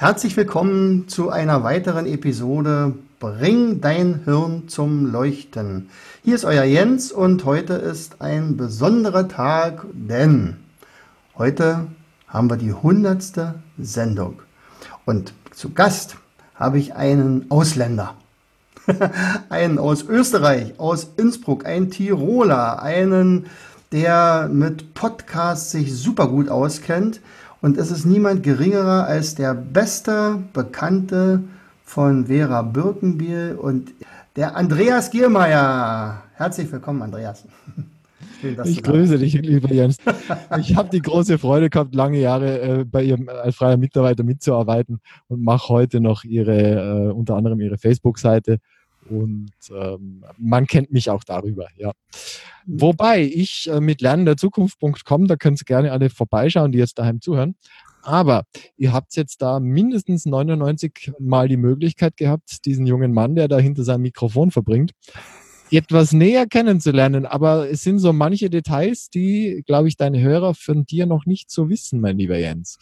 Herzlich willkommen zu einer weiteren Episode Bring dein Hirn zum Leuchten. Hier ist euer Jens und heute ist ein besonderer Tag, denn heute haben wir die hundertste Sendung. Und zu Gast habe ich einen Ausländer. einen aus Österreich, aus Innsbruck, ein Tiroler, einen, der mit Podcasts sich super gut auskennt und es ist niemand geringerer als der beste Bekannte von Vera Birkenbiel und der Andreas Giermeier. Herzlich willkommen, Andreas. Schön, ich grüße dich, lieber Jens. Ich habe die große Freude gehabt, lange Jahre äh, bei Ihrem als freier Mitarbeiter mitzuarbeiten und mache heute noch Ihre, äh, unter anderem Ihre Facebook-Seite und ähm, man kennt mich auch darüber, ja. Wobei ich äh, mit lernenderzukunft.com, da können Sie gerne alle vorbeischauen, die jetzt daheim zuhören. Aber ihr habt jetzt da mindestens 99 Mal die Möglichkeit gehabt, diesen jungen Mann, der da hinter seinem Mikrofon verbringt, etwas näher kennenzulernen. Aber es sind so manche Details, die, glaube ich, deine Hörer von dir noch nicht so wissen, mein lieber Jens.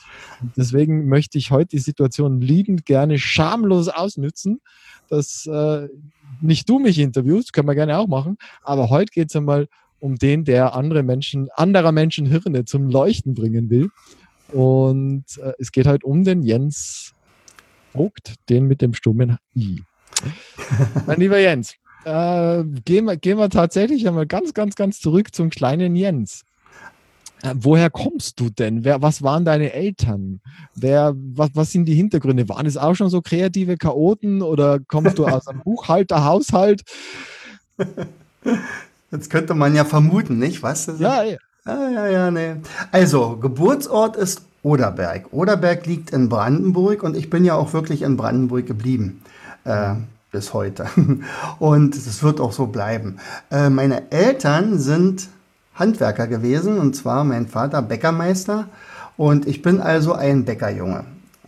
Deswegen möchte ich heute die Situation liebend gerne schamlos ausnützen, dass äh, nicht du mich interviewst, können wir gerne auch machen, aber heute geht es einmal um den, der andere Menschen, anderer Menschen Hirne zum Leuchten bringen will. Und äh, es geht halt um den Jens Vogt, den mit dem stummen I. mein lieber Jens, äh, gehen, wir, gehen wir tatsächlich einmal ganz, ganz, ganz zurück zum kleinen Jens. Äh, woher kommst du denn? Wer, was waren deine Eltern? Wer, was, was sind die Hintergründe? Waren es auch schon so kreative Chaoten oder kommst du aus einem Buchhalterhaushalt? Jetzt könnte man ja vermuten, nicht? Was? Ja, ja. Ah, ja, ja, nee. Also, Geburtsort ist Oderberg. Oderberg liegt in Brandenburg und ich bin ja auch wirklich in Brandenburg geblieben. Äh, bis heute. Und es wird auch so bleiben. Äh, meine Eltern sind Handwerker gewesen, und zwar mein Vater Bäckermeister. Und ich bin also ein Bäckerjunge,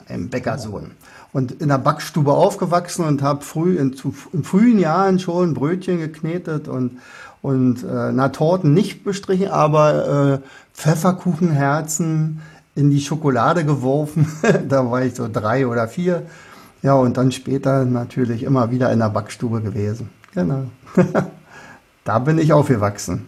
ein Bäckersohn. Und in der Backstube aufgewachsen und habe früh in, in, frühen Jahren schon Brötchen geknetet und, und äh, na, Torten nicht bestrichen, aber äh, Pfefferkuchenherzen in die Schokolade geworfen. da war ich so drei oder vier. Ja, und dann später natürlich immer wieder in der Backstube gewesen. Genau. da bin ich aufgewachsen.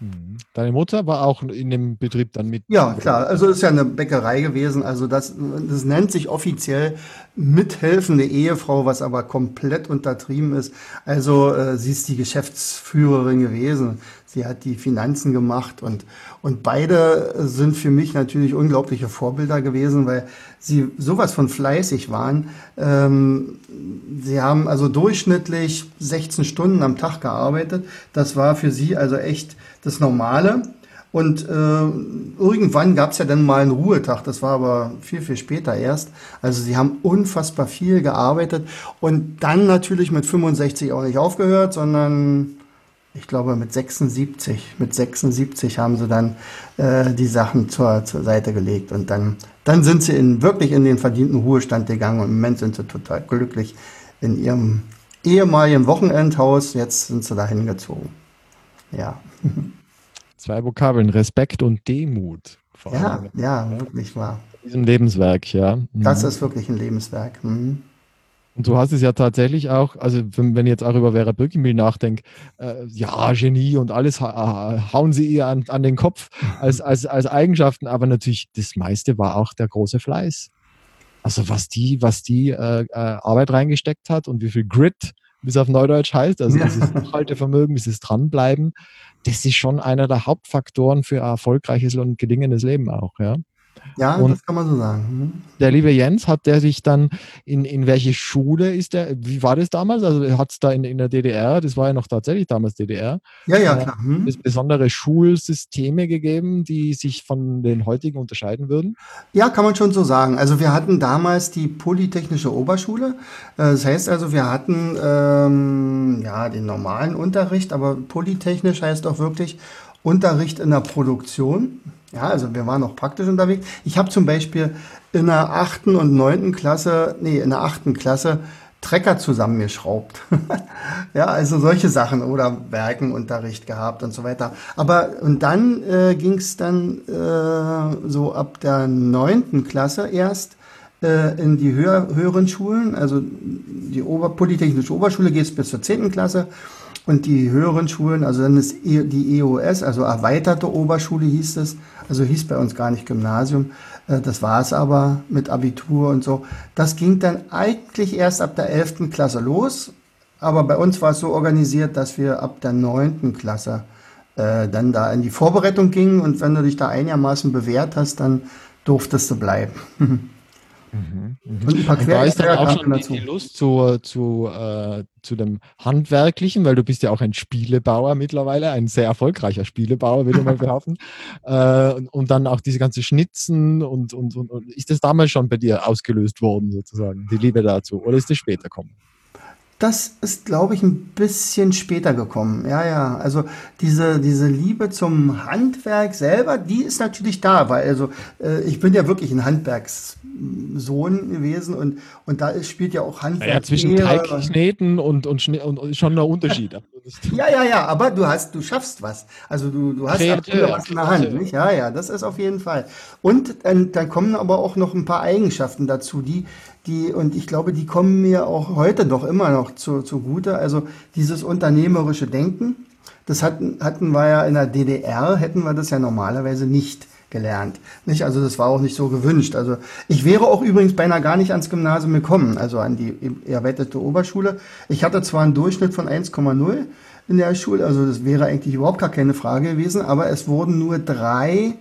Mhm. Deine Mutter war auch in dem Betrieb dann mit? Ja, klar. Also ist ja eine Bäckerei gewesen. Also das, das nennt sich offiziell mithelfende Ehefrau, was aber komplett untertrieben ist. Also äh, sie ist die Geschäftsführerin gewesen. Sie hat die Finanzen gemacht und, und beide sind für mich natürlich unglaubliche Vorbilder gewesen, weil sie sowas von fleißig waren. Ähm, sie haben also durchschnittlich 16 Stunden am Tag gearbeitet. Das war für sie also echt das Normale. Und äh, irgendwann gab es ja dann mal einen Ruhetag, das war aber viel, viel später erst. Also sie haben unfassbar viel gearbeitet und dann natürlich mit 65 auch nicht aufgehört, sondern ich glaube mit 76, mit 76 haben sie dann äh, die Sachen zur, zur Seite gelegt und dann, dann sind sie in, wirklich in den verdienten Ruhestand gegangen und im Moment sind sie total glücklich in ihrem ehemaligen Wochenendhaus. Jetzt sind sie da hingezogen. Ja. Zwei Vokabeln, Respekt und Demut. Ja, ja, wirklich wahr. In diesem Lebenswerk, ja. Mhm. Das ist wirklich ein Lebenswerk. Mhm. Und du hast es ja tatsächlich auch, also wenn, wenn ich jetzt auch über Vera Birkenbiel nachdenke, äh, ja, Genie und alles ha hauen sie ihr an, an den Kopf als, als, als Eigenschaften, aber natürlich das meiste war auch der große Fleiß. Also was die, was die äh, äh, Arbeit reingesteckt hat und wie viel Grit, wie es auf Neudeutsch heißt, also ja. dieses Durchhaltevermögen, dieses Dranbleiben, das ist schon einer der Hauptfaktoren für ein erfolgreiches und gelingendes Leben auch, ja. Ja, und das kann man so sagen. Mhm. Der liebe Jens, hat der sich dann in, in welche Schule ist der? Wie war das damals? Also hat es da in, in der DDR, das war ja noch tatsächlich damals DDR, ja, ja, klar. Mhm. Es besondere Schulsysteme gegeben, die sich von den heutigen unterscheiden würden? Ja, kann man schon so sagen. Also wir hatten damals die Polytechnische Oberschule. Äh, das heißt also, wir hatten ähm, ja den normalen Unterricht, aber polytechnisch heißt auch wirklich Unterricht in der Produktion. Ja, also wir waren auch praktisch unterwegs. Ich habe zum Beispiel in der achten und neunten Klasse, nee, in der achten Klasse Trecker zusammengeschraubt. ja, also solche Sachen oder Werkenunterricht gehabt und so weiter. Aber und dann äh, ging es dann äh, so ab der neunten Klasse erst äh, in die höher, höheren Schulen. Also die Ober Polytechnische Oberschule geht bis zur zehnten Klasse und die höheren Schulen, also dann ist e, die EOS, also erweiterte Oberschule hieß es, also hieß bei uns gar nicht Gymnasium, äh, das war es aber mit Abitur und so. Das ging dann eigentlich erst ab der 11. Klasse los, aber bei uns war es so organisiert, dass wir ab der 9. Klasse äh, dann da in die Vorbereitung gingen und wenn du dich da einigermaßen bewährt hast, dann durftest du bleiben. Mhm, mhm. Und ein paar und da ist dann auch schon die, die Lust zu, zu, äh, zu dem Handwerklichen, weil du bist ja auch ein Spielebauer mittlerweile, ein sehr erfolgreicher Spielebauer, würde ich mal behaupten. Äh, und, und, dann auch diese ganze Schnitzen und, und, und, und ist das damals schon bei dir ausgelöst worden, sozusagen, die Liebe dazu? Oder ist das später gekommen? Das ist, glaube ich, ein bisschen später gekommen. Ja, ja. Also diese, diese Liebe zum Handwerk selber, die ist natürlich da, weil also äh, ich bin ja wirklich ein Handwerkssohn gewesen und, und da ist, spielt ja auch Handwerk. Ja, zwischen Teigkneten und, und, und, und schon ein Unterschied. ja, ja, ja, aber du hast, du schaffst was. Also du, du hast Kreativ, was in der Hand. Nicht? Ja, ja, das ist auf jeden Fall. Und äh, dann kommen aber auch noch ein paar Eigenschaften dazu, die, die, und ich glaube, die kommen mir auch heute doch immer noch zu, zugute. Also dieses unternehmerische Denken, das hatten, hatten wir ja in der DDR, hätten wir das ja normalerweise nicht gelernt. Nicht? Also das war auch nicht so gewünscht. Also ich wäre auch übrigens beinahe gar nicht ans Gymnasium gekommen, also an die erweiterte Oberschule. Ich hatte zwar einen Durchschnitt von 1,0 in der Schule, also das wäre eigentlich überhaupt gar keine Frage gewesen, aber es wurden nur drei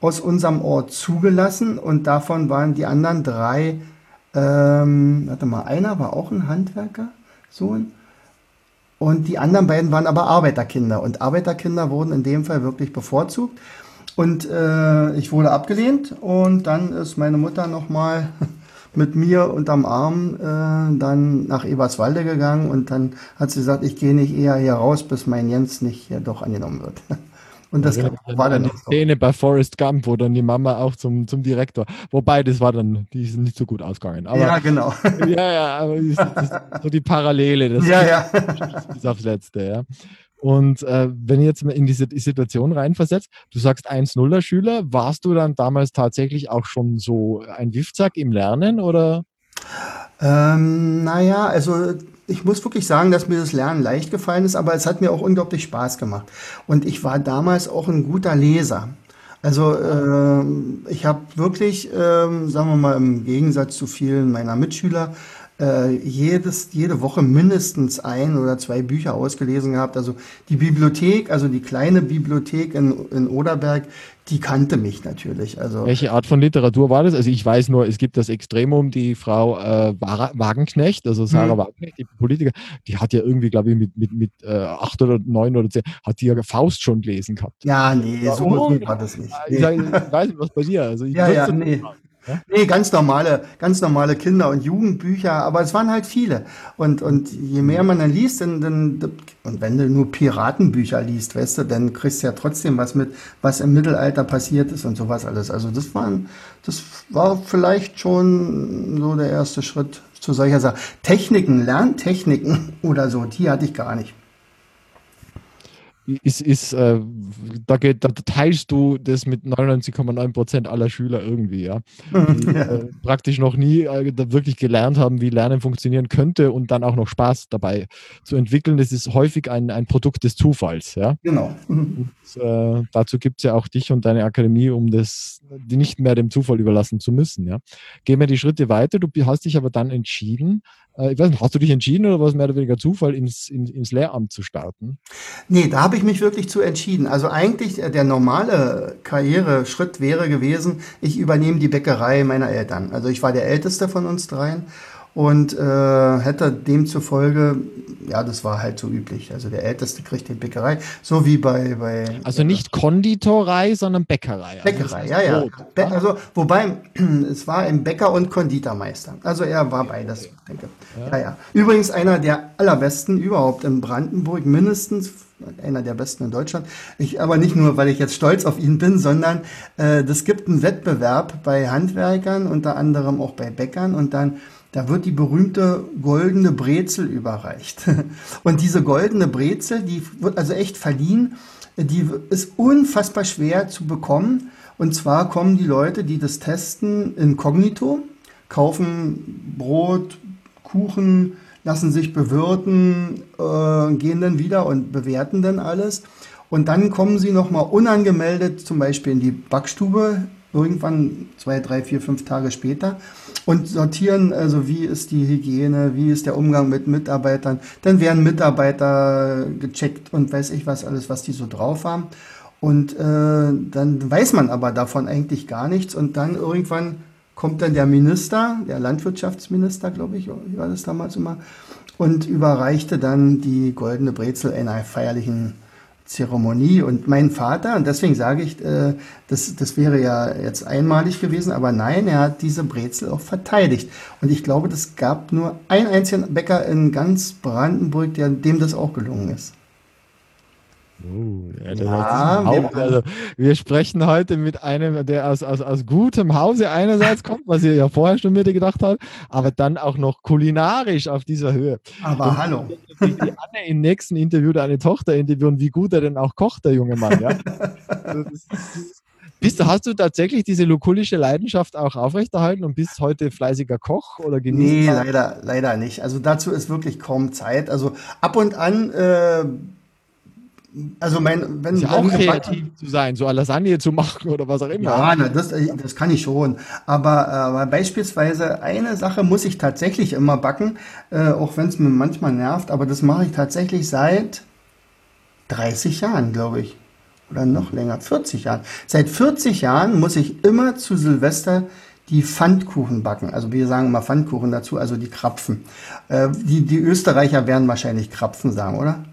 aus unserem Ort zugelassen und davon waren die anderen drei ähm, warte mal, einer war auch ein Handwerkersohn. Und die anderen beiden waren aber Arbeiterkinder. Und Arbeiterkinder wurden in dem Fall wirklich bevorzugt. Und äh, ich wurde abgelehnt. Und dann ist meine Mutter nochmal mit mir unterm Arm äh, dann nach Eberswalde gegangen. Und dann hat sie gesagt, ich gehe nicht eher hier raus, bis mein Jens nicht hier doch angenommen wird. Und das ja, war dann die Szene bei Forrest Gump, wo dann die Mama auch zum, zum Direktor. Wobei, das war dann, die ist nicht so gut ausgegangen. Aber, ja, genau. Ja, ja, aber das, das, so die Parallele, das ja, ja. ist aufs Letzte, ja. Und äh, wenn ihr jetzt mal in diese Situation reinversetzt, du sagst 1-0er Schüler, warst du dann damals tatsächlich auch schon so ein Wiffzack im Lernen oder? Ähm, naja, also ich muss wirklich sagen, dass mir das Lernen leicht gefallen ist, aber es hat mir auch unglaublich Spaß gemacht. Und ich war damals auch ein guter Leser. Also äh, ich habe wirklich, äh, sagen wir mal, im Gegensatz zu vielen meiner Mitschüler, äh, jedes, jede Woche mindestens ein oder zwei Bücher ausgelesen gehabt. Also die Bibliothek, also die kleine Bibliothek in, in Oderberg, die kannte mich natürlich. Also Welche Art von Literatur war das? Also ich weiß nur, es gibt das Extremum, die Frau äh, Wagenknecht, also Sarah hm. Wagenknecht, die Politiker, die hat ja irgendwie, glaube ich, mit, mit, mit äh, acht oder neun oder zehn, hat die ja Faust schon gelesen gehabt. Ja, nee, so oh, war das nicht. Nee. Ich, ich, weiß nicht, was bei dir. Also ich ja, ja, nee. Machen. Ja? Nee, ganz normale, ganz normale Kinder- und Jugendbücher, aber es waren halt viele. Und, und je mehr man dann liest, dann, dann, und wenn du nur Piratenbücher liest, weißt du, dann kriegst du ja trotzdem was mit, was im Mittelalter passiert ist und sowas alles. Also das waren, das war vielleicht schon so der erste Schritt zu solcher Sache. Techniken, Lerntechniken oder so, die hatte ich gar nicht ist, ist äh, da, geht, da teilst du das mit 99,9 Prozent aller Schüler irgendwie, ja. Die äh, praktisch noch nie äh, wirklich gelernt haben, wie Lernen funktionieren könnte und dann auch noch Spaß dabei zu entwickeln. Das ist häufig ein, ein Produkt des Zufalls, ja. Genau. Und, äh, dazu gibt es ja auch dich und deine Akademie, um das die nicht mehr dem Zufall überlassen zu müssen, ja. Gehen wir die Schritte weiter. Du hast dich aber dann entschieden, äh, ich weiß nicht, hast du dich entschieden oder war es mehr oder weniger Zufall, ins, ins, ins Lehramt zu starten? Nee, da habe ich ich mich wirklich zu entschieden. Also eigentlich der normale Karriereschritt wäre gewesen, ich übernehme die Bäckerei meiner Eltern. Also ich war der älteste von uns dreien und äh, hätte demzufolge, ja, das war halt so üblich. Also der Älteste kriegt die Bäckerei, so wie bei. bei also nicht Konditorei, sondern Bäckerei. Also Bäckerei, ja, ja. Be also, wobei, es war ein Bäcker und Konditormeister. Also er war beides, denke ja. ja, ja. Übrigens einer der allerbesten überhaupt in Brandenburg, mindestens einer der besten in Deutschland. Ich, aber nicht nur, weil ich jetzt stolz auf ihn bin, sondern äh, das gibt einen Wettbewerb bei Handwerkern, unter anderem auch bei Bäckern und dann da wird die berühmte goldene Brezel überreicht. Und diese goldene Brezel, die wird also echt verliehen, die ist unfassbar schwer zu bekommen. Und zwar kommen die Leute, die das testen, inkognito, kaufen Brot, Kuchen, lassen sich bewirten, äh, gehen dann wieder und bewerten dann alles. Und dann kommen sie nochmal unangemeldet zum Beispiel in die Backstube irgendwann zwei, drei, vier, fünf Tage später und sortieren, also wie ist die Hygiene, wie ist der Umgang mit Mitarbeitern. Dann werden Mitarbeiter gecheckt und weiß ich was alles, was die so drauf haben. Und äh, dann weiß man aber davon eigentlich gar nichts und dann irgendwann kommt dann der Minister, der Landwirtschaftsminister, glaube ich, war das damals immer, und überreichte dann die goldene Brezel in einer feierlichen Zeremonie. Und mein Vater, und deswegen sage ich, äh, das, das wäre ja jetzt einmalig gewesen, aber nein, er hat diese Brezel auch verteidigt. Und ich glaube, das gab nur einen einzigen Bäcker in ganz Brandenburg, der, dem das auch gelungen ist. Uh, ja, ja wir, also, wir sprechen heute mit einem, der aus, aus, aus gutem Hause einerseits kommt, was ihr ja vorher schon mir gedacht habt, aber dann auch noch kulinarisch auf dieser Höhe. Aber Und hallo. Die, Anne im nächsten Interview deine Tochter interviewen, wie gut er denn auch kocht, der junge Mann. Ja? Bist, hast du tatsächlich diese lukulische Leidenschaft auch aufrechterhalten und bist heute fleißiger Koch oder genießt? Nee, leider, leider nicht. Also dazu ist wirklich kaum Zeit. Also ab und an äh, also mein, wenn ist ja auch kreativ zu sein, so eine Lasagne zu machen oder was auch immer. Ja, na, das, das kann ich schon. Aber, aber beispielsweise eine Sache muss ich tatsächlich immer backen, äh, auch wenn es mir manchmal nervt, aber das mache ich tatsächlich seit 30 Jahren, glaube ich. Oder noch länger, 40 Jahren. Seit 40 Jahren muss ich immer zu Silvester die Pfannkuchen backen. Also wir sagen immer Pfannkuchen dazu, also die Krapfen. Äh, die, die Österreicher werden wahrscheinlich Krapfen sagen, oder?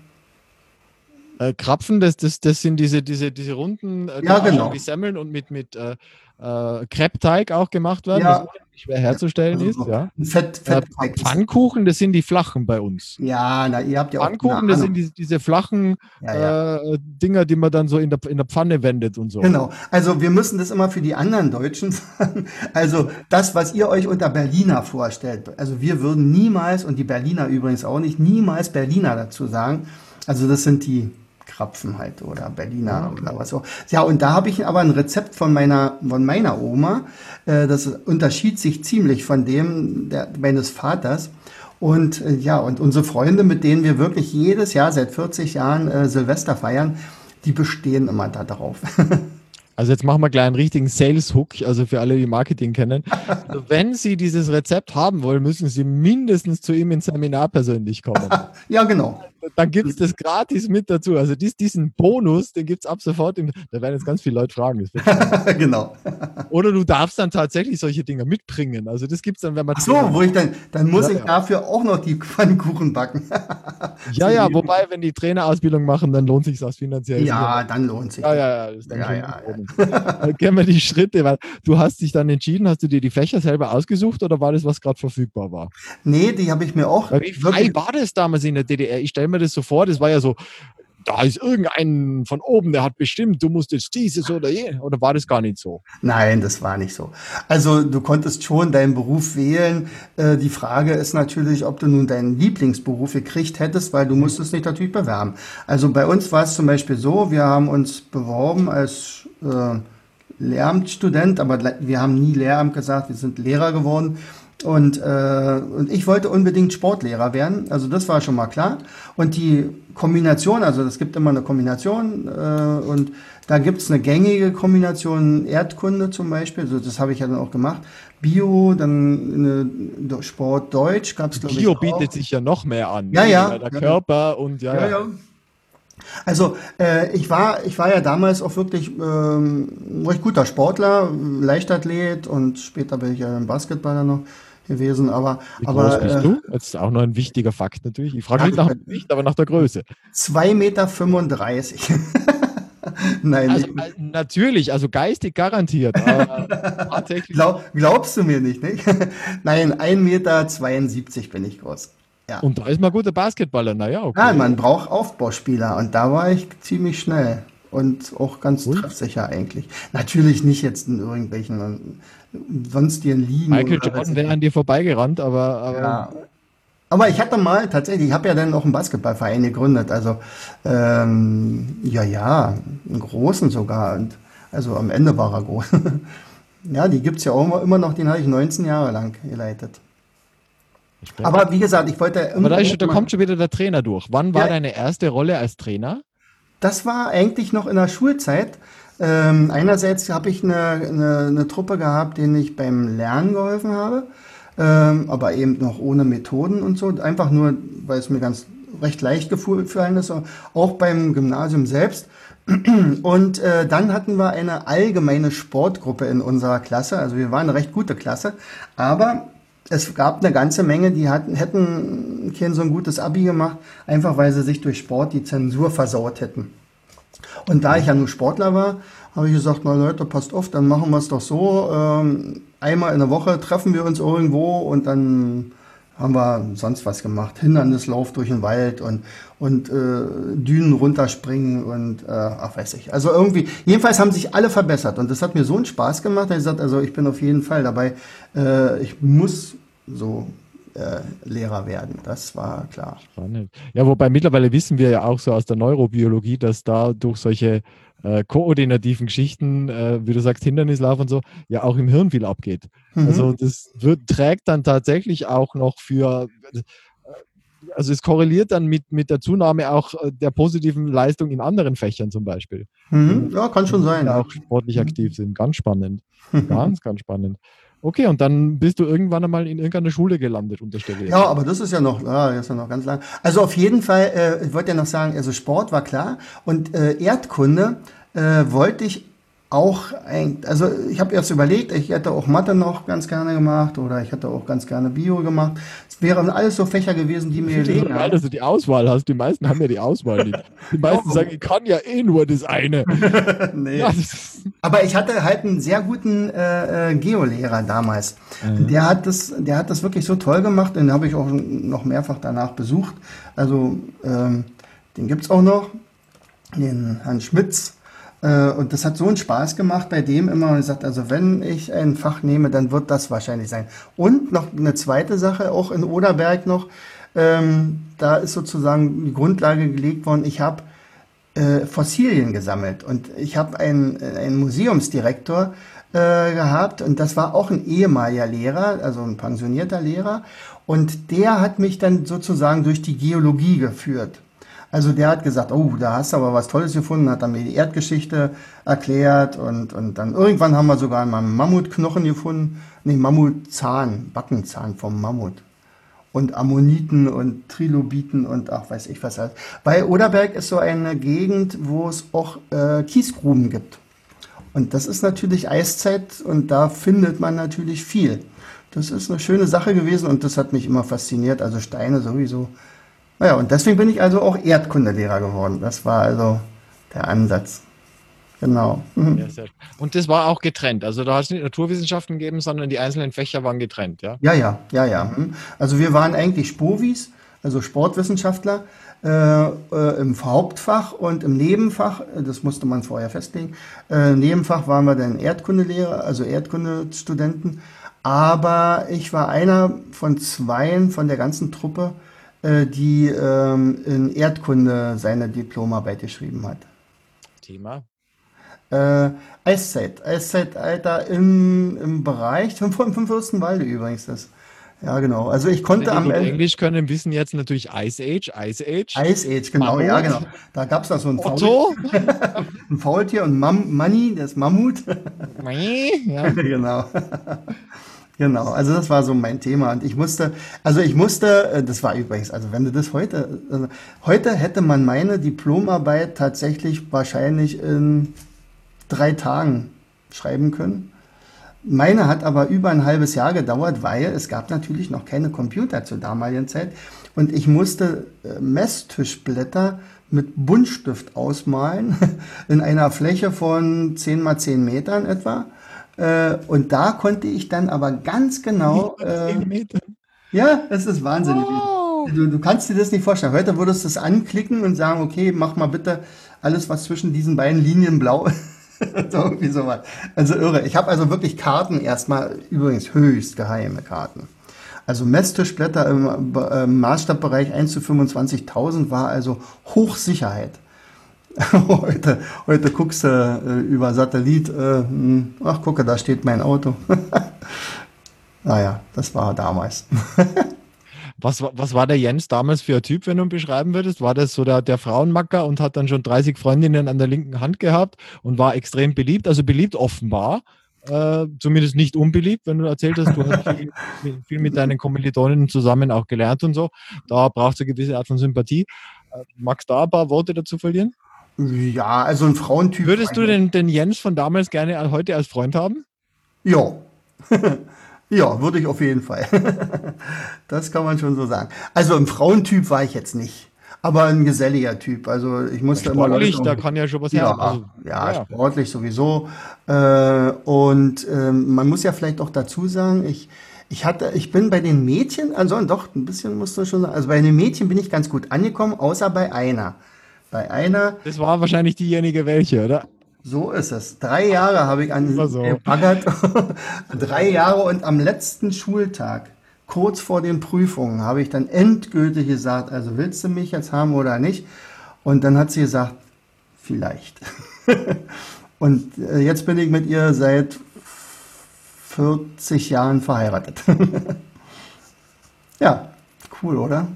Äh, Krapfen, das, das, das sind diese, diese, diese runden, äh, ja, genau. wie Semmeln und mit, mit äh, äh, Kreppteig auch gemacht werden, ja. was schwer herzustellen ja, also ist. Ja. Fett, äh, Pfannkuchen, das sind die flachen bei uns. Ja, na, ihr habt ja auch Pfannkuchen, das sind die, diese flachen ja, äh, Dinger, die man dann so in der, in der Pfanne wendet und so. Genau. Also wir müssen das immer für die anderen Deutschen sagen. Also das, was ihr euch unter Berliner vorstellt. Also wir würden niemals, und die Berliner übrigens auch nicht, niemals Berliner dazu sagen. Also das sind die Krapfen halt oder Berliner okay. oder was auch. Ja, und da habe ich aber ein Rezept von meiner, von meiner Oma. Äh, das unterschied sich ziemlich von dem der, meines Vaters. Und äh, ja, und unsere Freunde, mit denen wir wirklich jedes Jahr seit 40 Jahren äh, Silvester feiern, die bestehen immer darauf. Also jetzt machen wir gleich einen richtigen Sales-Hook, also für alle, die Marketing kennen. Also wenn Sie dieses Rezept haben wollen, müssen Sie mindestens zu ihm ins Seminar persönlich kommen. ja, genau dann gibt es das gratis mit dazu. Also dies, diesen Bonus, den gibt es ab sofort. Im, da werden jetzt ganz viele Leute fragen. genau. Oder du darfst dann tatsächlich solche Dinge mitbringen. Also das gibt es dann, wenn man. Ach so, wo ich dann, dann muss ja, ich ja. dafür auch noch die Pfannkuchen backen. ja, ja, wobei, wenn die Trainerausbildung machen, dann lohnt sich das finanziell. Ja, dann lohnt sich ja, ja, ja, das. Ja, ja, ja. Gehen wir die Schritte, weil du hast dich dann entschieden, hast du dir die Fächer selber ausgesucht oder war das, was gerade verfügbar war? Nee, die habe ich mir auch. Wie frei war das damals in der DDR? Ich stelle mir das so vor, das war ja so, da ist irgendein von oben, der hat bestimmt, du musst jetzt dieses oder je, oder war das gar nicht so? Nein, das war nicht so. Also du konntest schon deinen Beruf wählen. Äh, die Frage ist natürlich, ob du nun deinen Lieblingsberuf gekriegt hättest, weil du musstest dich natürlich bewerben. Also bei uns war es zum Beispiel so, wir haben uns beworben als äh, Lehramtsstudent, aber wir haben nie Lehramt gesagt, wir sind Lehrer geworden. Und, äh, und ich wollte unbedingt Sportlehrer werden, also das war schon mal klar. Und die Kombination, also es gibt immer eine Kombination äh, und da gibt's eine gängige Kombination Erdkunde zum Beispiel, also das habe ich ja dann auch gemacht. Bio, dann eine Sport Deutsch gab's glaube ich. Bio bietet sich ja noch mehr an. Ja, ne? ja. Der Körper und ja. ja, ja. Also äh, ich war ich war ja damals auch wirklich ähm, recht guter Sportler, Leichtathlet und später bin ich ja im Basketballer noch gewesen. Aber Wie groß aber bist äh, du? Das ist auch noch ein wichtiger Fakt natürlich. Ich frage nicht nach dem Gewicht, aber nach der Größe. 2,35 Meter. Nein, Also äh, natürlich, also geistig garantiert, glaub, glaubst du mir nicht, nicht? Nein, 1,72 Meter bin ich groß. Ja. Und da ist man guter Basketballer, naja, okay. Ja, man braucht Aufbauspieler und da war ich ziemlich schnell und auch ganz Cool. treffsicher eigentlich. Natürlich nicht jetzt in irgendwelchen äh, sonstigen Ligen. Michael Jordan wäre an dir vorbeigerannt, aber, aber Ja. Aber ich hatte mal tatsächlich, ich habe ja dann auch einen Basketballverein gegründet, also ähm, ja, ja, einen großen sogar. Und, also am Ende war er groß. ja, die gibt's ja auch immer- noch, den habe ich 19 Jahre lang geleitet. Aber wie gesagt, ich wollte. aber da, ist, da kommt schon wieder der Trainer durch. Wann war Ja. deine erste Rolle als Trainer? Das war eigentlich noch in der Schulzeit. Ähm, einerseits habe ich eine, eine, eine Truppe gehabt, denen ich beim Lernen geholfen habe, ähm, aber eben noch ohne Methoden und so. Einfach nur, weil es mir ganz recht leicht gefallen ist, auch beim Gymnasium selbst. Und äh, dann hatten wir eine allgemeine Sportgruppe in unserer Klasse. Also wir waren eine recht gute Klasse, aber es gab eine ganze Menge, die hatten, hätten kein so ein gutes Abi gemacht, einfach weil sie sich durch Sport die Zensur versaut hätten. Und da ich ja nur Sportler war, habe ich gesagt, na Leute, passt auf, dann machen wir es doch so. Ähm, einmal in der Woche treffen wir uns irgendwo und dann haben wir sonst was gemacht. Hindernislauf durch den Wald und, und äh, Dünen runterspringen und äh, ach weiß ich. Also irgendwie, jedenfalls haben sich alle verbessert und das hat mir so einen Spaß gemacht, dass ich gesagt, also ich bin auf jeden Fall dabei. Äh, ich muss so äh, Lehrer werden. Das war klar. Spannend. Ja, wobei mittlerweile wissen wir ja auch so aus der Neurobiologie, dass da durch solche äh, koordinativen Geschichten, äh, wie du sagst, Hindernislauf und so, ja auch im Hirn viel abgeht. Mhm. Also das wird, trägt dann tatsächlich auch noch für, äh, also es korreliert dann mit, mit der Zunahme auch äh, der positiven Leistung in anderen Fächern zum Beispiel, Mhm. Ja, kann schon sein. die auch sportlich aktiv sind. Ganz spannend. Ganz, ganz spannend. Okay, und dann bist du irgendwann einmal in irgendeiner Schule gelandet, unterstelle ich. Ja, aber das ist ja noch, ja, das ist ja noch ganz lang. Also auf jeden Fall, äh, ich wollte ja noch sagen, also Sport war klar und äh, Erdkunde äh, wollte ich auch, ein, also ich habe erst überlegt, ich hätte auch Mathe noch ganz gerne gemacht oder ich hätte auch ganz gerne Bio gemacht. Es wären alles so Fächer gewesen, die mir gelegen normal, dass du die Auswahl hast. Die meisten haben ja die Auswahl nicht. Die meisten sagen, ich kann ja eh nur das eine. nee. Ja, das Aber ich hatte halt einen sehr guten äh, äh, Geolehrer damals. Der hat das, der hat das wirklich so toll gemacht. Den habe ich auch noch mehrfach danach besucht. Also ähm, den gibt's auch noch, den Herrn Schmitz. Äh, und das hat so einen Spaß gemacht bei dem immer und gesagt, also wenn ich ein Fach nehme, dann wird das wahrscheinlich sein. Und noch eine zweite Sache, auch in Oderberg noch, ähm, da ist sozusagen die Grundlage gelegt worden. Ich habe äh, Fossilien gesammelt. Und ich habe einen, einen Museumsdirektor äh, gehabt und das war auch ein ehemaliger Lehrer, also ein pensionierter Lehrer. Und der hat mich dann sozusagen durch die Geologie geführt. Also der hat gesagt, oh, da hast du aber was Tolles gefunden, hat dann mir die Erdgeschichte erklärt und, und dann irgendwann haben wir sogar einen Mammutknochen gefunden, nee, Mammutzahn, Backenzahn vom Mammut und Ammoniten und Trilobiten und ach weiß ich was alles. Bei Oderberg ist so eine Gegend, wo es auch äh, Kiesgruben gibt. Und das ist natürlich Eiszeit und da findet man natürlich viel. Das ist eine schöne Sache gewesen und das hat mich immer fasziniert. Also Steine sowieso. Naja, und deswegen bin ich also auch Erdkundelehrer geworden. Das war also der Ansatz. Genau. Mhm. Und das war auch getrennt. Also da hat es nicht Naturwissenschaften gegeben, sondern die einzelnen Fächer waren getrennt, ja? Ja, ja, ja, ja. hm. Also wir waren eigentlich Spovis, also Sportwissenschaftler äh, äh, im Hauptfach und im Nebenfach, äh, das musste man vorher festlegen, äh, im Nebenfach waren wir dann Erdkundelehrer, also Erdkundestudenten. Aber ich war einer von zweien von der ganzen Truppe, die ähm, in Erdkunde seine Diplomarbeit geschrieben hat. Thema. Äh, Eiszeit, Eiszeitalter im, im Bereich, vom, vom Fürstenwalde übrigens das. Ja, genau. Also ich konnte am Ende. Englisch können, wissen jetzt natürlich Ice Age, Ice Age. Ice Age, genau, Mammut. ja, genau. Da gab es da so ein, Otto. ein Faultier und Mam Manni, das Mammut. ja. genau. Genau, also das war so mein Thema und ich musste, also ich musste, äh, das war übrigens, also wenn du das heute, also heute hätte man meine Diplomarbeit tatsächlich wahrscheinlich in drei Tagen schreiben können. Meine hat aber über ein halbes Jahr gedauert, weil es gab natürlich noch keine Computer zur damaligen Zeit und ich musste äh, Messtischblätter mit Buntstift ausmalen in einer Fläche von 10 mal 10 Metern etwa äh, und da konnte ich dann aber ganz genau. Äh, ja, es ist wahnsinnig. Wow. Du, du, kannst dir das nicht vorstellen. Heute würdest du es anklicken und sagen, okay, mach mal bitte alles, was zwischen diesen beiden Linien blau ist. so, irgendwie sowas. Also irre. Ich habe also wirklich Karten erstmal, übrigens höchst geheime Karten. Also Messtischblätter im äh, Maßstabbereich 1 zu 25.000 war also Hochsicherheit. heute, heute guckst du äh, über Satellit, äh, hm, ach gucke, da steht mein Auto. naja, das war damals. was, was war der Jens damals für ein Typ, wenn du ihn beschreiben würdest? War das so der, der Frauenmacker und hat dann schon 30 Freundinnen an der linken Hand gehabt und war extrem beliebt? Also beliebt offenbar. Äh, zumindest nicht unbeliebt, wenn du erzählt hast, du hast viel, viel mit deinen Kommilitoninnen zusammen auch gelernt und so. Da brauchst du eine gewisse Art von Sympathie. Äh, magst du da ein paar Worte dazu verlieren? Ja, also ein Frauentyp. Würdest du den, den Jens von damals gerne heute als Freund haben? Ja. ja, würde ich auf jeden Fall. das kann man schon so sagen. Also ein Frauentyp war ich jetzt nicht. Aber ein geselliger Typ. Also ich musste immer. Sportlich, da kann ja schon was ja, also, ja, ja, sportlich sowieso. Äh, und äh, man muss ja vielleicht auch dazu sagen, ich, ich hatte, ich bin bei den Mädchen, also doch, ein bisschen musst du schon sagen, also bei den Mädchen bin ich ganz gut angekommen, außer bei einer. Bei einer. Das war wahrscheinlich diejenige welche, oder? So ist es. Drei Jahre habe ich an so. gebaggert. Drei Jahre und am letzten Schultag, kurz vor den Prüfungen, habe ich dann endgültig gesagt, also willst du mich jetzt haben oder nicht? Und dann hat sie gesagt, vielleicht. und äh, jetzt bin ich mit ihr seit 40 Jahren verheiratet. ja, cool, oder?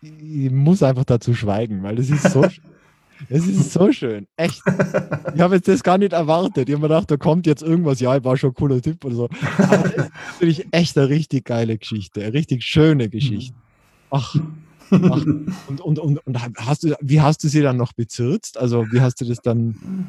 Ich muss einfach dazu schweigen, weil es ist so, es ist so schön, echt. Ich habe jetzt das gar nicht erwartet. Ich habe mir gedacht, da kommt jetzt irgendwas, ja, ich war schon ein cooler Typ oder so. Aber das ist natürlich echt eine richtig geile Geschichte, eine richtig schöne Geschichte. Ach, ach und, und, und, und hast du, wie hast du sie dann noch bezirzt? Also, wie hast du das dann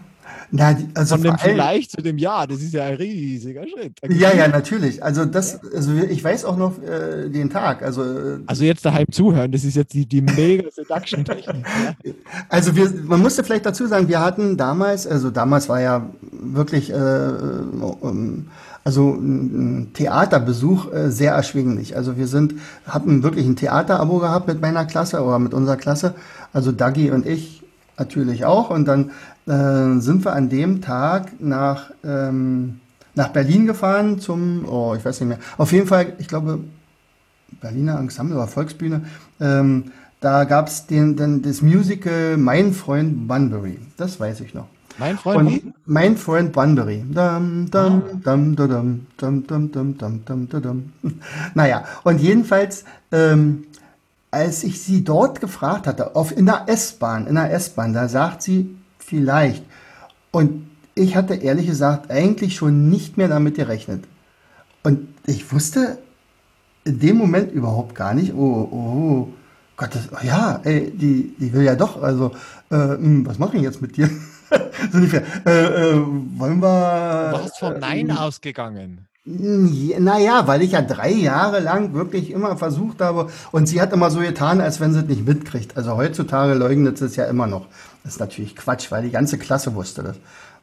na, also Von dem vielleicht zu dem Ja, das ist ja ein riesiger Schritt. Ja, ja, natürlich. Also das, also ich weiß auch noch äh, den Tag. Also, äh, also jetzt daheim zuhören, das ist jetzt die, die mega Seduction-Technik. ja. Also wir, man musste vielleicht dazu sagen, wir hatten damals, also damals war ja wirklich, äh, um, also ein Theaterbesuch äh, sehr erschwinglich. Also wir sind, hatten wirklich ein Theaterabo gehabt mit meiner Klasse oder mit unserer Klasse. Also Dagi und ich natürlich auch. Und dann äh, sind wir an dem Tag nach, ähm, nach Berlin gefahren zum, oh, ich weiß nicht mehr. Auf jeden Fall, ich glaube, Berliner Ensemble oder Volksbühne. Ähm, da gab es den, den, das Musical Mein Freund Bunbury. Das weiß ich noch. Mein Freund? Und mein Freund Bunbury. Dum, dum, dum, dum, dum, dum, dum, dum, dum, dum. Naja, und jedenfalls, ähm, als ich sie dort gefragt hatte, auf, in der S-Bahn, in der S-Bahn, da sagt sie, vielleicht. Und ich hatte ehrlich gesagt eigentlich schon nicht mehr damit gerechnet. Und ich wusste in dem Moment überhaupt gar nicht, oh, oh, Gott, das, oh ja, ey, die, die will ja doch, also, äh, hm, was mache ich jetzt mit dir? so ungefähr. Äh, äh, wollen wir. Du warst vom Nein äh, ausgegangen. Naja, weil ich ja drei Jahre lang wirklich immer versucht habe und sie hat immer so getan, als wenn sie es nicht mitkriegt. Also heutzutage leugnet sie es ja immer noch. Das ist natürlich Quatsch, weil die ganze Klasse wusste das.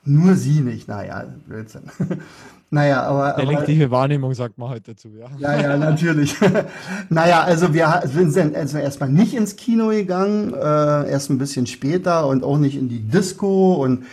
Nur sie nicht. Naja, Blödsinn. naja, aber. Selektive Wahrnehmung sagt man heute dazu, ja. Ja, ja, natürlich. naja, also wir sind also erstmal nicht ins Kino gegangen, äh, erst ein bisschen später und auch nicht in die Disco und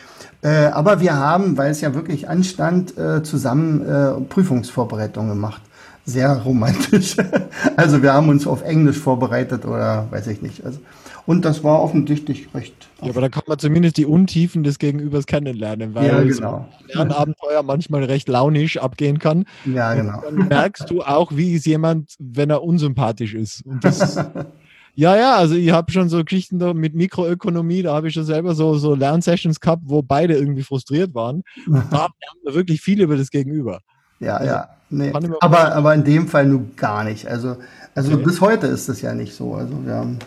äh, aber wir haben, weil es ja wirklich anstand, äh, zusammen äh, Prüfungsvorbereitungen gemacht. Sehr romantisch. also wir haben uns auf Englisch vorbereitet oder weiß ich nicht. Also, und das war offensichtlich recht. Ja, aber da kann man zumindest die Untiefen des Gegenübers kennenlernen, weil ja, genau. so ein Lernabenteuer manchmal recht launisch abgehen kann. Ja, genau. Und dann merkst du auch, wie ist jemand, wenn er unsympathisch ist. Und das Ja, ja, also ich habe schon so Geschichten da mit Mikroökonomie, da habe ich schon selber so, so Lernsessions gehabt, wo beide irgendwie frustriert waren. Und da lernt man wirklich viel über das Gegenüber. Ja, also, ja. Nee. Aber, aber in dem Fall nur gar nicht. Also, also okay. bis heute ist es ja nicht so. Also wir haben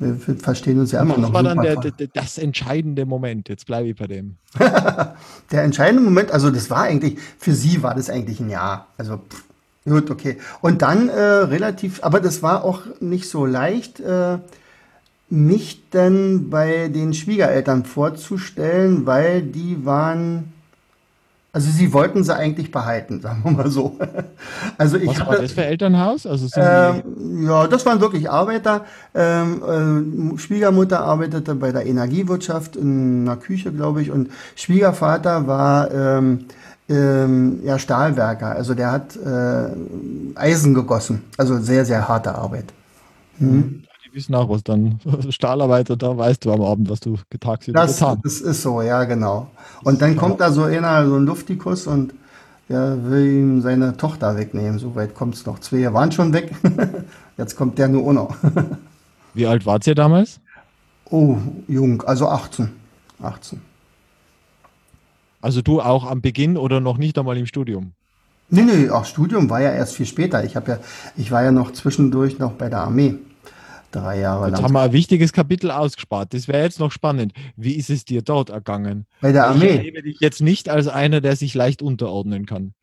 wir verstehen uns ja immer noch. Das war dann der, der, das entscheidende Moment. Jetzt bleibe ich bei dem. der entscheidende Moment, also das war eigentlich, für sie war das eigentlich ein Ja. Also pff, gut, okay. Und dann äh, relativ, aber das war auch nicht so leicht, äh, mich dann bei den Schwiegereltern vorzustellen, weil die waren also sie wollten sie eigentlich behalten, sagen wir mal so. Also ich Was war das für Elternhaus? Also ähm, ja, das waren wirklich Arbeiter. Ähm, äh, Schwiegermutter arbeitete bei der Energiewirtschaft in einer Küche, glaube ich, und Schwiegervater war ähm, ähm, ja Stahlwerker. Also der hat äh, Eisen gegossen. Also sehr, sehr harte Arbeit. Mhm die wissen auch, was dann Stahlarbeiter, da weißt du am Abend, was du tagsüber das, getan Das ist so, ja, genau. Und dann kommt da so einer, so ein Luftikus und der will ihm seine Tochter wegnehmen. So weit kommt es noch. Zwei waren schon weg. Jetzt kommt der nur auch noch. Wie alt wart ihr damals? Oh, jung, also 18. 18. Also du auch am Beginn oder noch nicht einmal im Studium? Nee, nee, auch Studium war ja erst viel später. Ich habe ja, ich war ja noch zwischendurch noch bei der Armee drei Jahre jetzt lang. Jetzt haben wir ein wichtiges Kapitel ausgespart. Das wäre jetzt noch spannend. Wie ist es dir dort ergangen? Bei der Armee. Ich erlebe dich jetzt nicht als einer, der sich leicht unterordnen kann.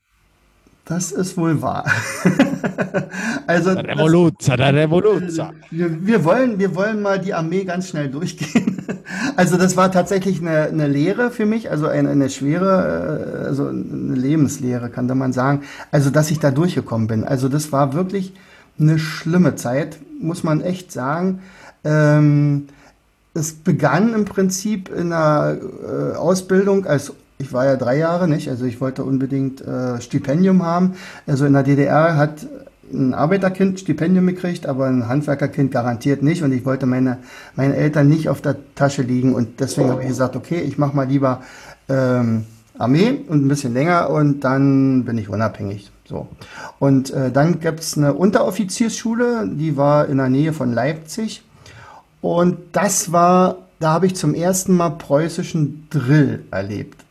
Das ist wohl wahr. also der Revoluzer, der Revoluzer. Wir, wir, wollen, wir wollen mal die Armee ganz schnell durchgehen. also das war tatsächlich eine, eine Lehre für mich, also eine, eine schwere, äh, also eine Lebenslehre, kann man sagen. Also dass ich da durchgekommen bin. Also das war wirklich eine schlimme Zeit, muss man echt sagen. Ähm, es begann im Prinzip in einer äh, Ausbildung als ich war ja drei Jahre nicht, also ich wollte unbedingt äh, Stipendium haben. Also in der DDR hat ein Arbeiterkind Stipendium gekriegt, aber ein Handwerkerkind garantiert nicht. Und ich wollte meine, meine Eltern nicht auf der Tasche liegen. Und deswegen habe ich gesagt, okay, ich mache mal lieber ähm, Armee und ein bisschen länger und dann bin ich unabhängig. So. Und äh, dann gibt es eine Unteroffiziersschule, die war in der Nähe von Leipzig. Und das war, da habe ich zum ersten Mal preußischen Drill erlebt.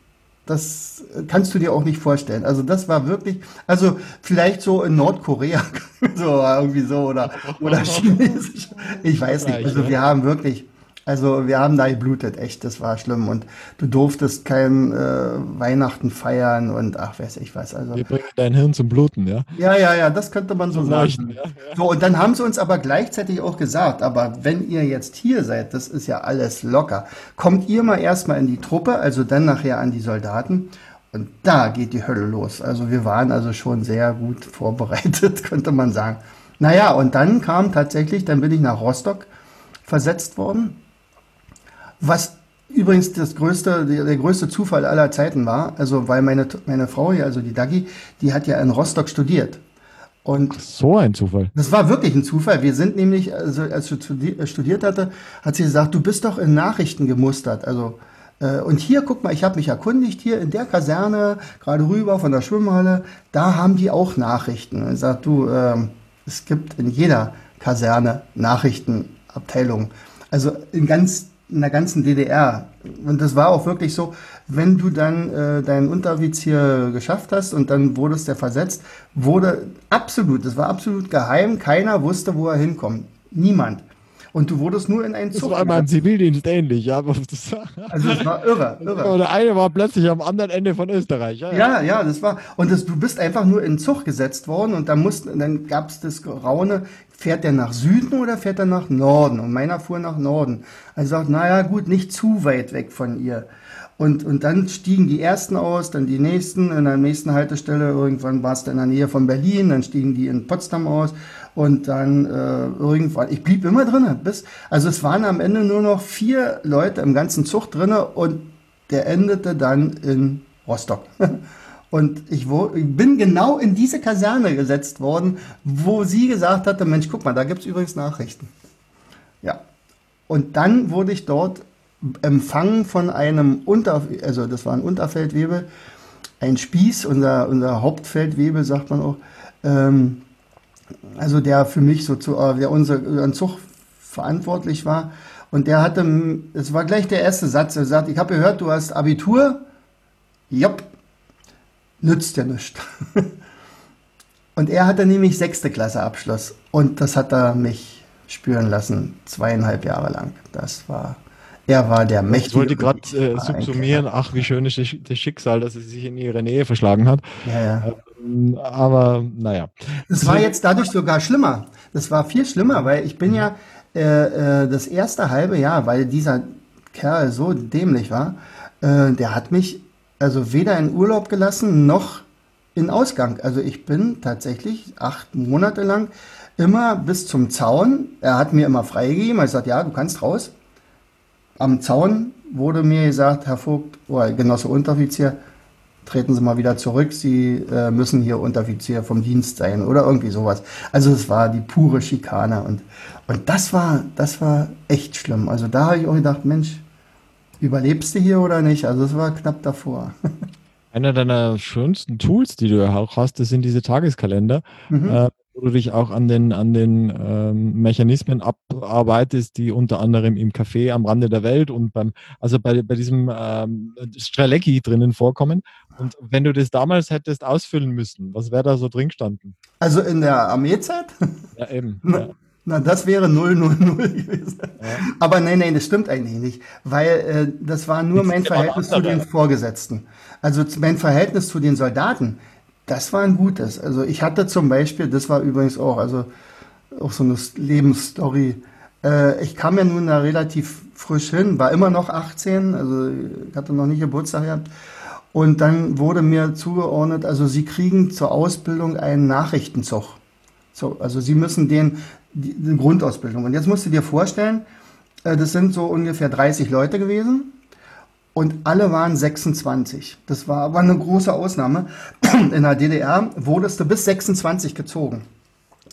Das kannst du dir auch nicht vorstellen. Also das war wirklich, also vielleicht so in Nordkorea, so irgendwie so oder oder Chinesisch. Ich weiß nicht. Also wir haben wirklich also wir haben da geblutet, echt, das war schlimm. Und du durftest kein äh, Weihnachten feiern und ach, weiß ich was. Also, Wir bringen dein Hirn zum Bluten, ja? Ja, ja, ja, das könnte man so sagen. Ja, ja. So, und dann haben sie uns aber gleichzeitig auch gesagt, aber wenn ihr jetzt hier seid, das ist ja alles locker, kommt ihr mal erstmal in die Truppe, also dann nachher an die Soldaten. Und da geht die Hölle los. Also wir waren also schon sehr gut vorbereitet, könnte man sagen. Naja, und dann kam tatsächlich, dann bin ich nach Rostock versetzt worden was übrigens das größte, der größte Zufall aller Zeiten war, also weil meine, meine Frau hier, also die Dagi, die hat ja in Rostock studiert. Und so ein Zufall. Das war wirklich ein Zufall. Wir sind nämlich, also als ich studiert hatte, hat sie gesagt, du bist doch in Nachrichten gemustert. Also äh, und hier, guck mal, ich habe mich erkundigt, hier in der Kaserne, gerade rüber von der Schwimmhalle, da haben die auch Nachrichten. Und ich sag, du, äh, es gibt in jeder Kaserne Nachrichtenabteilung. Also in ganz in der ganzen DDR. Und das war auch wirklich so, wenn du dann äh, deinen Unteroffizier geschafft hast und dann wurdest der versetzt, wurde absolut, das war absolut geheim, keiner wusste, wo er hinkommt. Niemand. Und du wurdest nur in einen Zug. Das war mein Zivildienst ähnlich, ja. Also das war irre, irre. Der eine war plötzlich am anderen Ende von Österreich. Ja, ja, ja das war. Und das, du bist einfach nur in den Zug gesetzt worden und dann mussten, dann gab es das Raune, fährt der nach Süden oder fährt er nach Norden? Und meiner fuhr nach Norden. Also sagt, naja, gut, nicht zu weit weg von ihr. Und, und dann stiegen die ersten aus, dann die nächsten, in der nächsten Haltestelle, irgendwann war es dann in der Nähe von Berlin, dann stiegen die in Potsdam aus und dann äh, irgendwann, ich blieb immer drinnen. Bis, also es waren am Ende nur noch vier Leute im ganzen Zug drinnen und der endete dann in Rostock. Und ich, wo, ich, bin genau in diese Kaserne gesetzt worden, wo sie gesagt hatte, Mensch, guck mal, da gibt's übrigens Nachrichten. Ja. Und dann wurde ich dort empfangen von einem Unter, also das war ein Unterfeldwebel, ein Spieß, unser, unser Hauptfeldwebel, sagt man auch, ähm, also der für mich so zu, äh, der unser, unseren Zug verantwortlich war. Und der hatte, es war gleich der erste Satz, er sagt, ich habe gehört, du hast Abitur. Jopp, nützt ja nichts. und er hatte nämlich sechste Klasse Abschluss und das hat er mich spüren lassen, zweieinhalb Jahre lang. Das war, er war der mächtige. Ich wollte gerade äh, subsumieren, ach, wie schön ist das Schicksal, dass er sich in ihre Nähe verschlagen hat. Ja, ja. Ähm, aber naja. Es war jetzt dadurch sogar schlimmer. Das war viel schlimmer, weil ich bin ja äh, äh, das erste halbe Jahr, weil dieser Kerl so dämlich war, äh, der hat mich also weder in Urlaub gelassen noch in Ausgang. Also ich bin tatsächlich acht Monate lang immer bis zum Zaun. Er hat mir immer freigegeben. Er hat gesagt, ja, du kannst raus. Am Zaun wurde mir gesagt, Herr Vogt, oder Genosse Unteroffizier, treten Sie mal wieder zurück, Sie äh, müssen hier Unteroffizier vom Dienst sein oder irgendwie sowas. Also es war die pure Schikane und, und das war, das war echt schlimm. Also da habe ich auch gedacht, Mensch, überlebst du hier oder nicht? Also es war knapp davor. Einer deiner schönsten Tools, die du auch hast, das sind diese Tageskalender. Mhm. Äh, wo du dich auch an den, an den ähm, Mechanismen abarbeitest, die unter anderem im Café am Rande der Welt und beim, also bei, bei diesem ähm, Strelecki drinnen vorkommen. Und wenn du das damals hättest ausfüllen müssen, was wäre da so drin gestanden? Also in der Armeezeit? Ja, eben. Ja. Na das wäre 000 gewesen. Ja. Aber nein, nein, das stimmt eigentlich nicht, weil äh, das war nur das mein Verhältnis zu den Vorgesetzten. Also mein Verhältnis zu den Soldaten das war ein gutes. Also ich hatte zum Beispiel, das war übrigens auch, also auch so eine Lebensstory. Äh, ich kam ja nun da relativ frisch hin, war immer noch 18, also ich hatte noch nicht Geburtstag gehabt. Und dann wurde mir zugeordnet, also Sie kriegen zur Ausbildung einen Nachrichtenzug. So, also Sie müssen den, die, die Grundausbildung. Und jetzt musst du dir vorstellen, äh, das sind so ungefähr 30 Leute gewesen und alle waren 26. Das war aber eine große Ausnahme. In der DDR wurdest du bis 26 gezogen.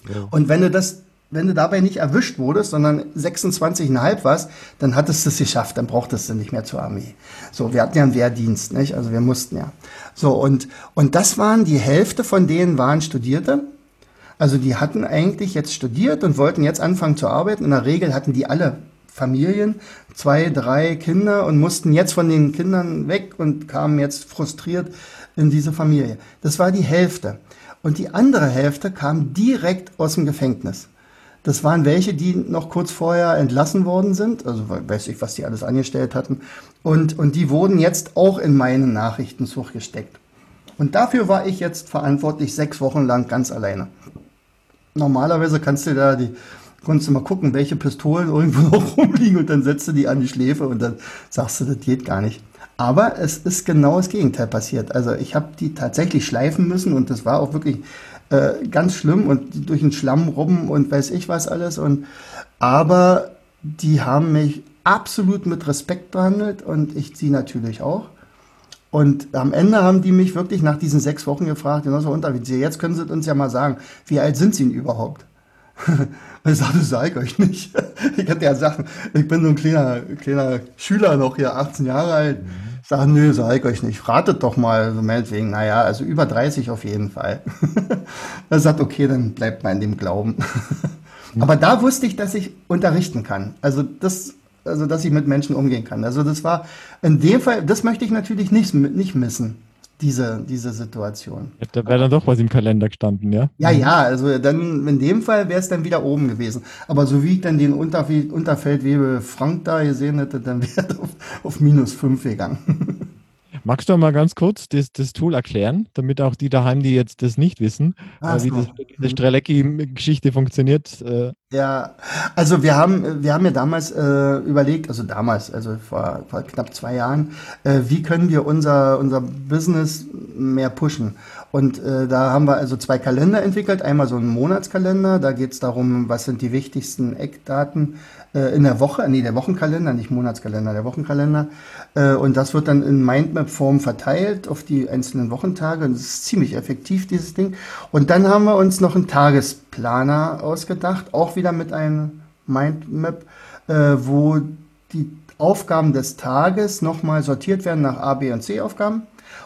Ja. Und wenn du das wenn du dabei nicht erwischt wurdest, sondern 26,5 warst, dann hattest du es geschafft, dann brauchtest du nicht mehr zur Armee. So, wir hatten ja einen Wehrdienst, nicht? Also wir mussten ja. So, und, und das waren, die Hälfte von denen waren Studierte. Also die hatten eigentlich jetzt studiert und wollten jetzt anfangen zu arbeiten. In der Regel hatten die alle Familien, zwei, drei Kinder und mussten jetzt von den Kindern weg und kamen jetzt frustriert in diese Familie. Das war die Hälfte. Und die andere Hälfte kam direkt aus dem Gefängnis. Das waren welche, die noch kurz vorher entlassen worden sind, also weiß ich, was die alles angestellt hatten. Und, und die wurden jetzt auch in meinen Nachrichtenzug gesteckt. Und dafür war ich jetzt verantwortlich sechs Wochen lang ganz alleine. Normalerweise kannst du da die konntest du mal gucken, welche Pistolen irgendwo noch rumliegen und dann setzt du die an die Schläfe und dann sagst du, das geht gar nicht. Aber es ist genau das Gegenteil passiert. Also ich habe die tatsächlich schleifen müssen und das war auch wirklich äh, ganz schlimm und durch den Schlamm rum und weiß ich was alles. Und aber die haben mich absolut mit Respekt behandelt und ich sie natürlich auch. Und am Ende haben die mich wirklich nach diesen sechs Wochen gefragt, genauso jetzt können Sie uns ja mal sagen, wie alt sind Sie denn überhaupt? Und ich sagte, sag ich euch nicht. Ich hatte ja Sachen, ich bin so ein kleiner, kleiner Schüler noch hier, 18 Jahre alt. Ich sage, nö, sag ich euch nicht. Ratet doch mal, so meinetwegen, naja, also über 30 auf jeden Fall. er sagt, okay, dann bleibt mal in dem Glauben. Aber da wusste ich, dass ich unterrichten kann. Also das, also dass ich mit Menschen umgehen kann. Also das war in dem Fall, das möchte ich natürlich nicht, nicht missen diese, diese Situation. Da wäre dann doch was im Kalender gestanden, ja? Ja, ja, also dann in dem Fall wäre es dann wieder oben gewesen. Aber so wie ich dann den Unterf Unterfeldwebel Frank da gesehen hätte, dann wäre es auf, auf minus fünf gegangen. Magst du mal ganz kurz das, das, Tool erklären, damit auch die daheim, die jetzt das nicht wissen, ah, äh, wie das, diese Strelecki-Geschichte funktioniert? Äh. Ja, also wir haben, wir haben ja damals äh, überlegt, also damals, also vor, vor knapp zwei Jahren, äh, wie können wir unser, unser Business mehr pushen? Und äh, da haben wir also zwei Kalender entwickelt. Einmal so einen Monatskalender, da geht es darum, was sind die wichtigsten Eckdaten äh, in der Woche, nee, der Wochenkalender, nicht Monatskalender, der Wochenkalender. Äh, und das wird dann in Mindmap-Form verteilt auf die einzelnen Wochentage. Und das ist ziemlich effektiv, dieses Ding. Und dann haben wir uns noch einen Tagesplaner ausgedacht, auch wieder mit einem Mindmap, äh, wo die Aufgaben des Tages nochmal sortiert werden nach A, B und C Aufgaben.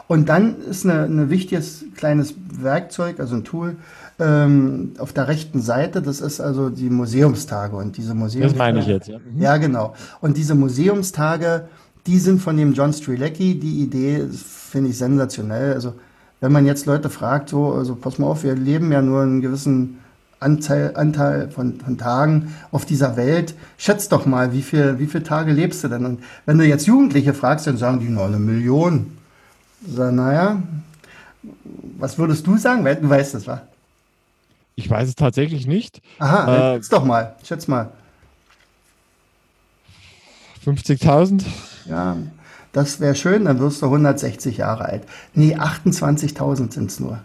Und dann ist ein eine wichtiges kleines Werkzeug, also ein Tool, ähm, auf der rechten Seite, das ist also die Museumstage. Und diese Museumstage. Das meine ich jetzt, ja. Mhm. Ja, genau. Und diese Museumstage, die sind von dem John Strilecki. Die Idee finde ich sensationell. Also wenn man jetzt Leute fragt, so, also pass mal auf, wir leben ja nur einen gewissen Anteil, Anteil von, von Tagen auf dieser Welt. Schätz doch mal, wie viel, wie viele Tage lebst du denn? Und wenn du jetzt Jugendliche fragst, dann sagen die nur eine Million. So, naja, was würdest du sagen? Du weißt es, wa? Ich weiß es tatsächlich nicht. Aha, äh, schätz doch mal, schätz mal. 50.000? Ja, das wäre schön, dann wirst du 160 Jahre alt. Nee, 28.000 sind es nur.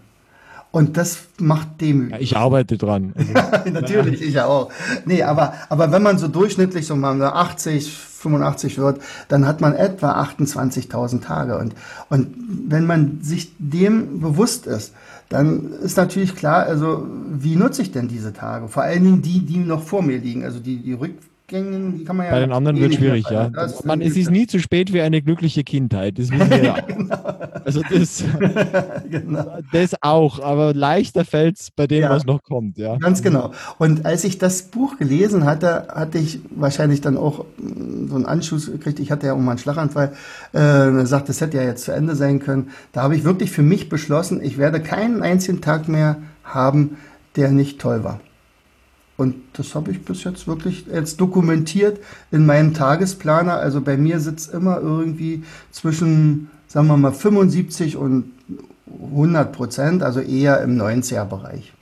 Und das macht demütig. Ja, ich arbeite dran. Also, natürlich, ich auch. Nee, aber, aber wenn man so durchschnittlich so mal 80, 85 wird, dann hat man etwa 28.000 Tage. Und, und wenn man sich dem bewusst ist, dann ist natürlich klar, also wie nutze ich denn diese Tage? Vor allen Dingen die, die noch vor mir liegen, also die, die Rück, Rückgängen, die kann man ja. Bei den anderen wird schwierig, ja. Man, es ist nie zu spät für eine glückliche Kindheit. Das wissen wir ja. genau. Also das, genau. das auch, aber leichter fällt es bei dem, ja. was noch kommt, ja. Ganz genau. Und als ich das Buch gelesen hatte, hatte ich wahrscheinlich dann auch mm, so einen Anschluss gekriegt. Ich hatte ja auch mal einen Schlaganfall. Äh, sagt, das hätte ja jetzt zu Ende sein können. Da habe ich wirklich für mich beschlossen, ich werde keinen einzigen Tag mehr haben, der nicht toll war. Und das habe ich bis jetzt wirklich jetzt dokumentiert in meinem Tagesplaner. Also bei mir sitzt immer irgendwie zwischen, sagen wir mal, 75 und 100 Prozent, also eher im 90er-Bereich.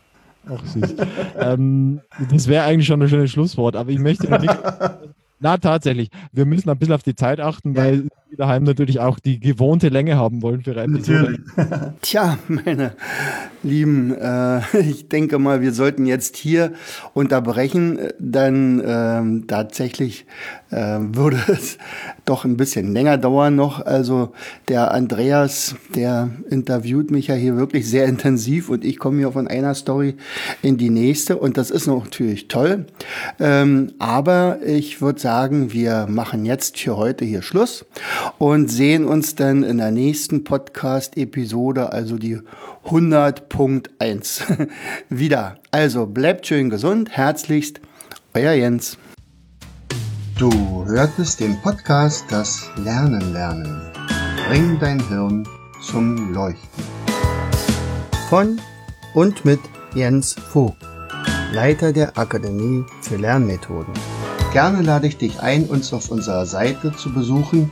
Ach süß. ähm, das wäre eigentlich schon ein schönes Schlusswort, aber ich möchte nicht, Na, tatsächlich. Wir müssen ein bisschen auf die Zeit achten, ja. weil die daheim natürlich auch die gewohnte Länge haben wollen für eine Episode. Tja, meine Lieben, äh, ich denke mal, wir sollten jetzt hier unterbrechen, denn äh, tatsächlich äh, würde es doch ein bisschen länger dauern noch. Also der Andreas, der interviewt mich ja hier wirklich sehr intensiv und ich komme hier von einer Story in die nächste und das ist natürlich toll. Ähm, aber ich würde sagen, wir machen jetzt für heute hier Schluss und sehen uns dann in der nächsten Podcast-Episode, also die 100.1 wieder. Also bleibt schön gesund, herzlichst, euer Jens. Du hörtest den Podcast Das Lernen lernen. Bring dein Hirn zum Leuchten. Von und mit Jens Vogt, Leiter der Akademie für Lernmethoden. Gerne lade ich dich ein, uns auf unserer Seite zu besuchen.